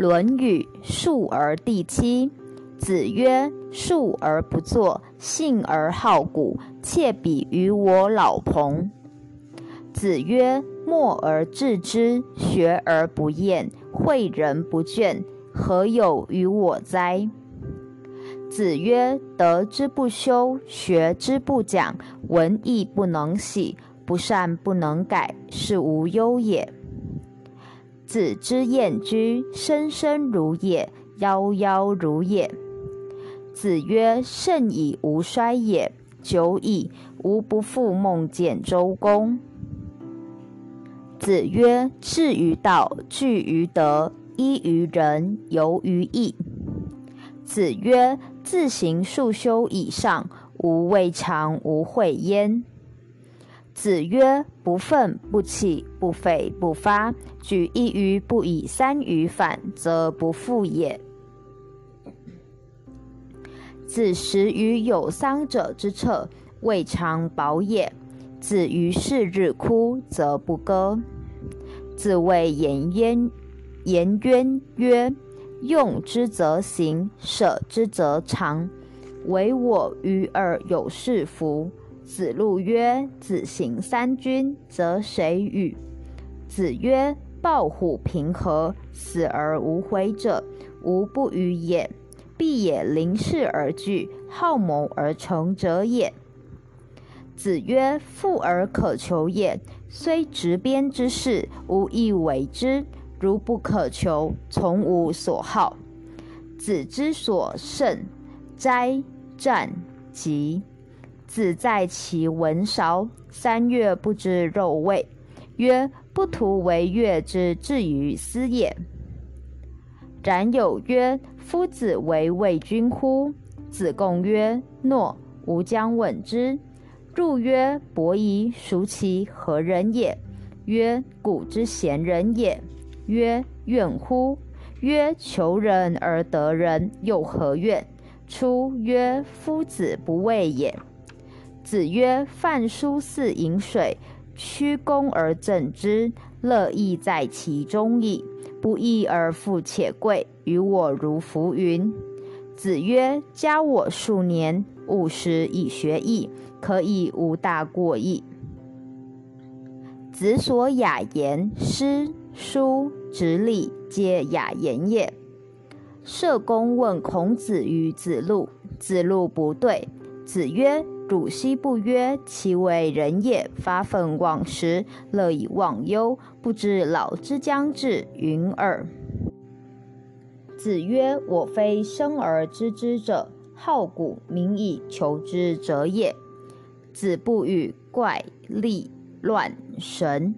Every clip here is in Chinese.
论语述而第七。子曰：“述而不作，信而好古，窃比于我老彭。”子曰：“默而志之，学而不厌，诲人不倦，何有于我哉？”子曰：“德之不修，学之不讲，文艺不能喜，不善不能改，是无忧也。”子之燕居，生生如也，夭夭如也。子曰：“甚矣，吾衰也！久矣，吾不复梦见周公。”子曰：“志于道，据于德，依于仁，游于义。”子曰：“自行数修以上，吾未尝无会焉。”子曰：“不愤不启，不悱不发，举一隅不以三隅反，则不复也。”子食于有丧者之侧，未尝饱也。子于是日哭，则不歌。子谓颜渊，颜渊曰：“用之则行，舍之则长。唯我与尔有是夫？”子路曰：“子行三军，则谁与？”子曰：“抱虎平和，死而无悔者，无不与也。”必也临事而惧，好谋而成者也。子曰：“富而可求也，虽执鞭之事，无以为之。如不可求，从无所好。”子之所慎斋战疾。子在其文韶，三月不知肉味，曰：“不图为乐之至于斯也。”然有曰：“夫子为魏君乎？”子贡曰：“诺。”吾将问之。入曰：“伯夷，孰其何人也？”曰：“古之贤人也。”曰：“怨乎？”曰：“求人而得人，又何怨？”出曰：“夫子不畏也。”子曰：“饭疏似饮水，曲肱而赠之，乐亦在其中矣。”不义而富且贵，于我如浮云。子曰：“加我数年，五十以学艺，可以无大过矣。”子所雅言，诗、书、直礼，皆雅言也。社公问孔子与子路，子路不对。子曰：汝昔不曰其为人也，发愤忘食，乐以忘忧，不知老之将至，云耳。子曰：我非生而知之者，好古名以求之者也。子不语怪力乱神。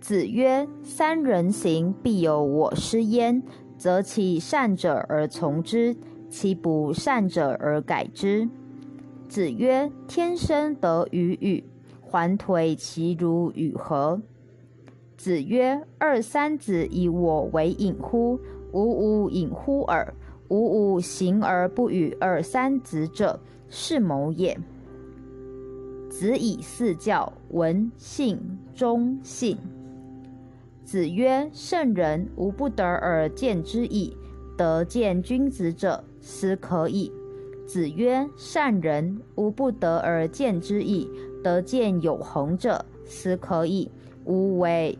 子曰：三人行，必有我师焉，择其善者而从之，其不善者而改之。子曰：“天生得与与，还颓其如与何？”子曰：“二三子以我为隐乎？吾吾隐乎耳。吾吾行而不与二三子者，是谋也。”子以四教，闻信忠信。子曰：“圣人无不得而见之矣。得见君子者，斯可矣。”子曰：“善人无不得而见之矣，得见有恒者，斯可矣。无为，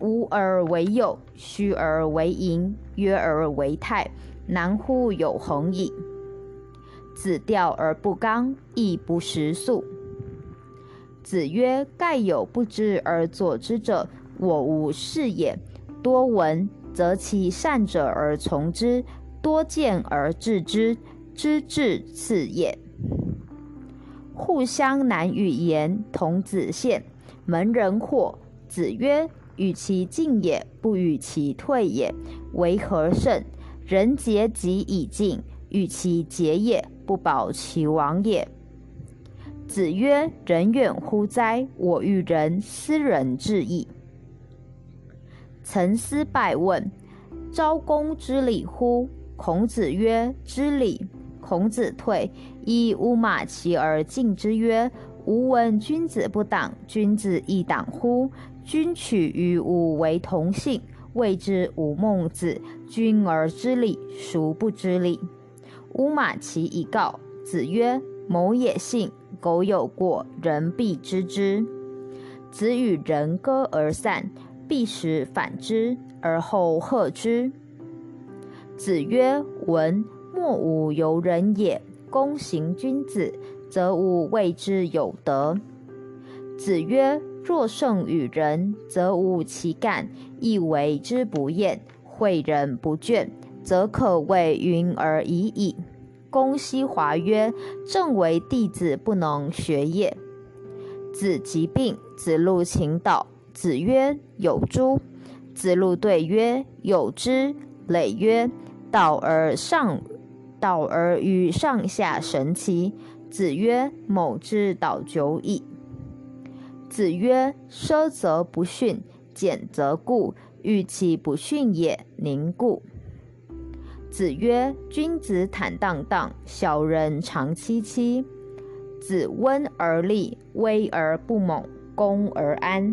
无而为有，虚而为盈，约而为泰，难乎有恒矣。”子钓而不刚，亦不食粟。子曰：“盖有不知而作之者，我无是也。多闻，则其善者而从之；多见而治之。”知至次也。互相难与言，童子献，门人惑。子曰：“与其进也，不与其退也，为何甚？人竭己以进，与其竭也，不保其亡也。”子曰：“人远乎哉？我欲人斯人至矣。”岑思拜问：“昭公知礼乎？”孔子曰：“知礼。”孔子退，以乌马其而进之曰：“吾闻君子不党，君子亦党乎？君取与吾为同姓，谓之吾孟子。君而知礼，孰不知礼？乌马其以告。子曰：“某也信，苟有过，人必知之。”子与人歌而散，必使反之，而后贺之。子曰：“闻莫吾由人也。公行君子，则吾谓之有德。”子曰：“若胜于人，则无其干，亦为之不厌；诲人不倦，则可谓云而已矣。”公西华曰：“正为弟子不能学也。”子疾病，子路请导。子曰：“有诸？”子路对曰：“有之。”累曰：“导而上，导而与上下神奇。”子曰：“某之导久矣。”子曰：“奢则不逊，俭则固。欲其不逊也，宁固？”子曰：“君子坦荡荡，小人长戚戚。子温而立，威而不猛，恭而安。”